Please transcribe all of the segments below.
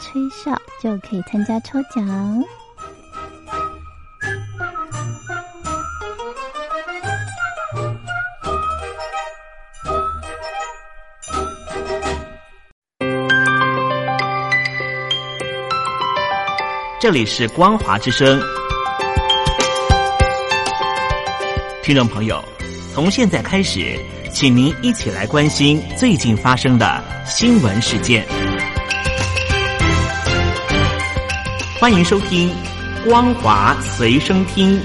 吹哨，就可以参加抽奖。这里是光华之声。听众朋友，从现在开始，请您一起来关心最近发生的新闻事件。欢迎收听《光华随身听》。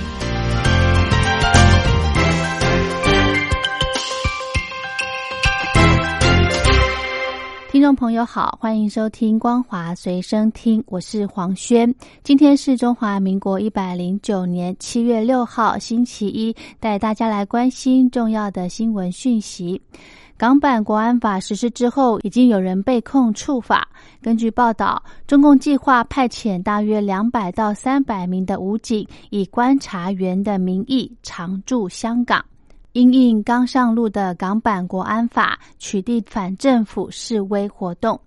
听众朋友好，欢迎收听光华随身听，我是黄轩。今天是中华民国一百零九年七月六号，星期一，带大家来关心重要的新闻讯息。港版国安法实施之后，已经有人被控触法。根据报道，中共计划派遣大约两百到三百名的武警，以观察员的名义常驻香港。因应刚上路的港版国安法，取缔反政府示威活动，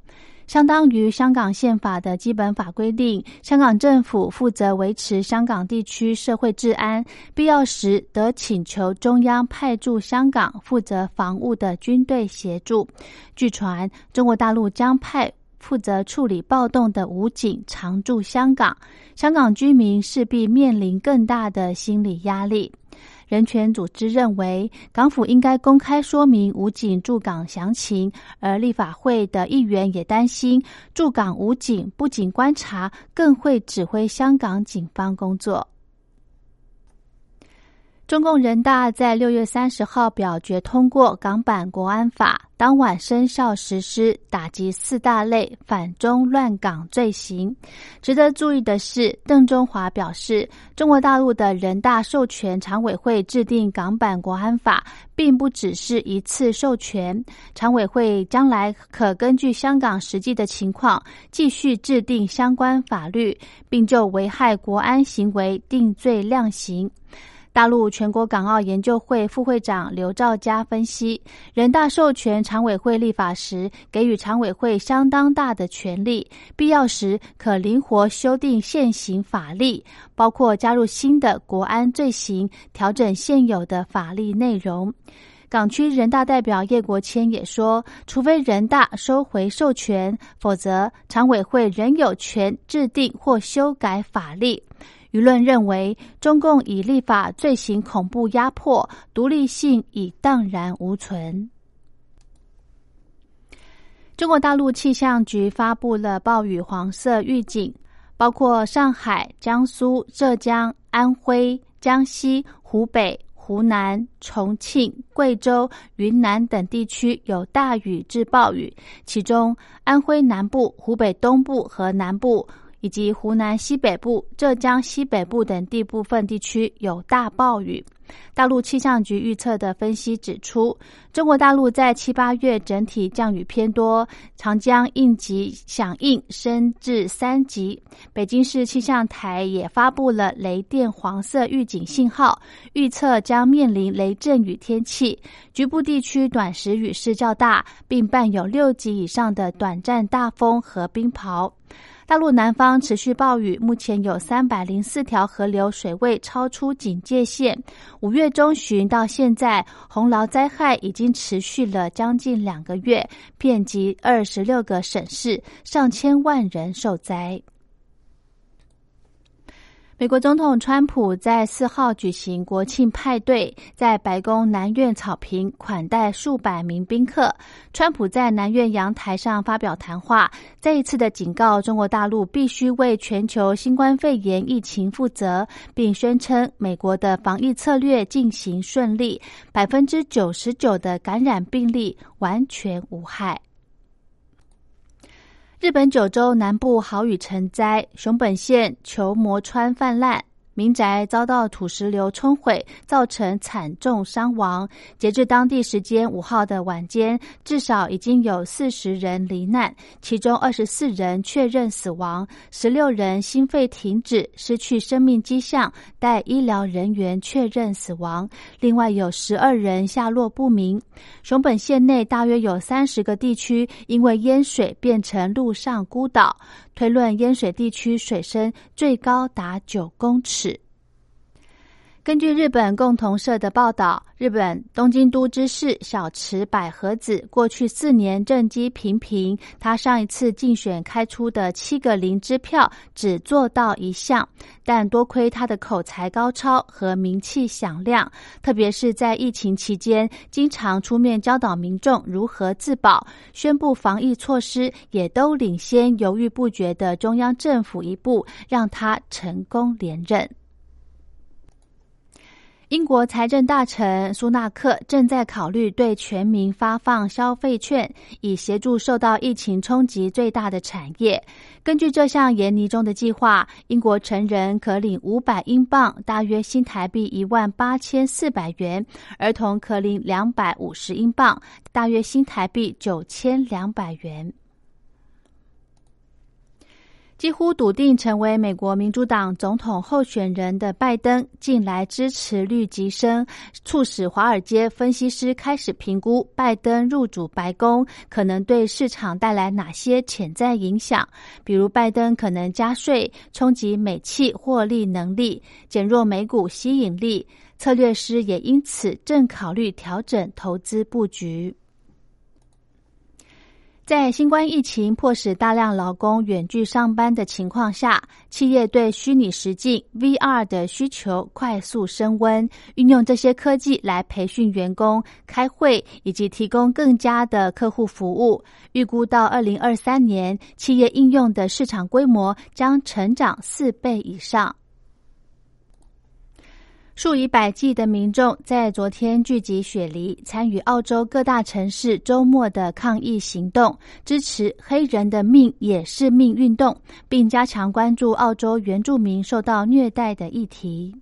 相当于香港宪法的基本法规定，香港政府负责维持香港地区社会治安，必要时得请求中央派驻香港负责防务的军队协助。据传，中国大陆将派负责处理暴动的武警常驻香港，香港居民势必面临更大的心理压力。人权组织认为，港府应该公开说明武警驻港详情，而立法会的议员也担心，驻港武警不仅观察，更会指挥香港警方工作。中共人大在六月三十号表决通过港版国安法，当晚生效实施，打击四大类反中乱港罪行。值得注意的是，邓中华表示，中国大陆的人大授权常委会制定港版国安法，并不只是一次授权，常委会将来可根据香港实际的情况，继续制定相关法律，并就危害国安行为定罪量刑。大陆全国港澳研究会副会长刘兆佳分析，人大授权常委会立法时，给予常委会相当大的权力，必要时可灵活修订现行法律，包括加入新的国安罪行，调整现有的法律内容。港区人大代表叶国谦也说，除非人大收回授权，否则常委会仍有权制定或修改法律。舆论认为，中共以立法罪行恐怖压迫，独立性已荡然无存。中国大陆气象局发布了暴雨黄色预警，包括上海、江苏、浙江、安徽、江西、湖北、湖南、重庆、贵州、云南等地区有大雨至暴雨，其中安徽南部、湖北东部和南部。以及湖南西北部、浙江西北部等地部分地区有大暴雨。大陆气象局预测的分析指出，中国大陆在七八月整体降雨偏多，长江应急响应升至三级。北京市气象台也发布了雷电黄色预警信号，预测将面临雷阵雨天气，局部地区短时雨势较大，并伴有六级以上的短暂大风和冰雹。大陆南方持续暴雨，目前有三百零四条河流水位超出警戒线。五月中旬到现在，洪涝灾害已经持续了将近两个月，遍及二十六个省市，上千万人受灾。美国总统川普在四号举行国庆派对，在白宫南院草坪款待数百名宾客。川普在南院阳台上发表谈话，再一次的警告中国大陆必须为全球新冠肺炎疫情负责，并宣称美国的防疫策略进行顺利，百分之九十九的感染病例完全无害。日本九州南部豪雨成灾，熊本县球磨川泛滥。民宅遭到土石流冲毁，造成惨重伤亡。截至当地时间五号的晚间，至少已经有四十人罹难，其中二十四人确认死亡，十六人心肺停止，失去生命迹象，待医疗人员确认死亡。另外有十二人下落不明。熊本县内大约有三十个地区因为淹水变成陆上孤岛。推论淹水地区水深最高达九公尺。根据日本共同社的报道，日本东京都知事小池百合子过去四年政绩平平，他上一次竞选开出的七个零支票只做到一项，但多亏他的口才高超和名气响亮，特别是在疫情期间，经常出面教导民众如何自保，宣布防疫措施也都领先犹豫不决的中央政府一步，让他成功连任。英国财政大臣苏纳克正在考虑对全民发放消费券，以协助受到疫情冲击最大的产业。根据这项研拟中的计划，英国成人可领五百英镑，大约新台币一万八千四百元；儿童可领两百五十英镑，大约新台币九千两百元。几乎笃定成为美国民主党总统候选人的拜登，近来支持率急升，促使华尔街分析师开始评估拜登入主白宫可能对市场带来哪些潜在影响，比如拜登可能加税，冲击美企获利能力，减弱美股吸引力。策略师也因此正考虑调整投资布局。在新冠疫情迫使大量劳工远距上班的情况下，企业对虚拟实境 VR 的需求快速升温，运用这些科技来培训员工、开会以及提供更加的客户服务。预估到二零二三年，企业应用的市场规模将成长四倍以上。数以百计的民众在昨天聚集雪梨，参与澳洲各大城市周末的抗议行动，支持“黑人的命也是命”运动，并加强关注澳洲原住民受到虐待的议题。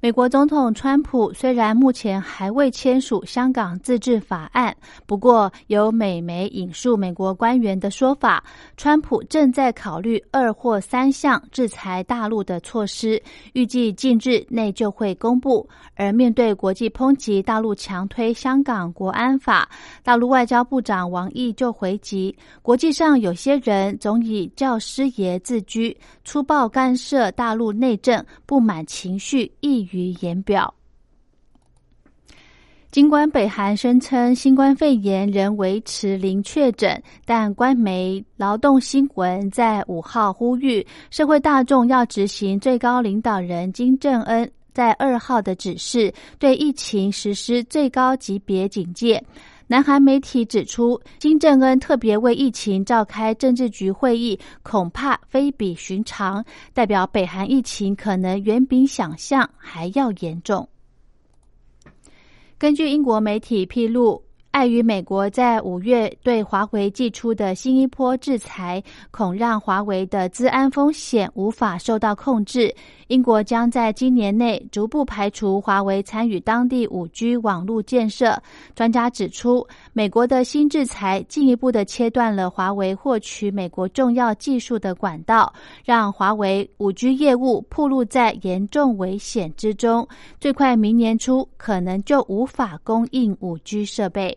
美国总统川普虽然目前还未签署香港自治法案，不过有美媒引述美国官员的说法，川普正在考虑二或三项制裁大陆的措施，预计近日内就会公布。而面对国际抨击大陆强推香港国安法，大陆外交部长王毅就回击：国际上有些人总以教师爷自居，粗暴干涉大陆内政，不满情绪易。于言表。尽管北韩声称新冠肺炎仍维持零确诊，但官媒《劳动新闻》在五号呼吁社会大众要执行最高领导人金正恩在二号的指示，对疫情实施最高级别警戒。南韩媒体指出，金正恩特别为疫情召开政治局会议，恐怕非比寻常，代表北韩疫情可能远比想象还要严重。根据英国媒体披露。碍于美国在五月对华为寄出的新一波制裁，恐让华为的资安风险无法受到控制。英国将在今年内逐步排除华为参与当地五 G 网络建设。专家指出，美国的新制裁进一步的切断了华为获取美国重要技术的管道，让华为五 G 业务暴露在严重危险之中。最快明年初可能就无法供应五 G 设备。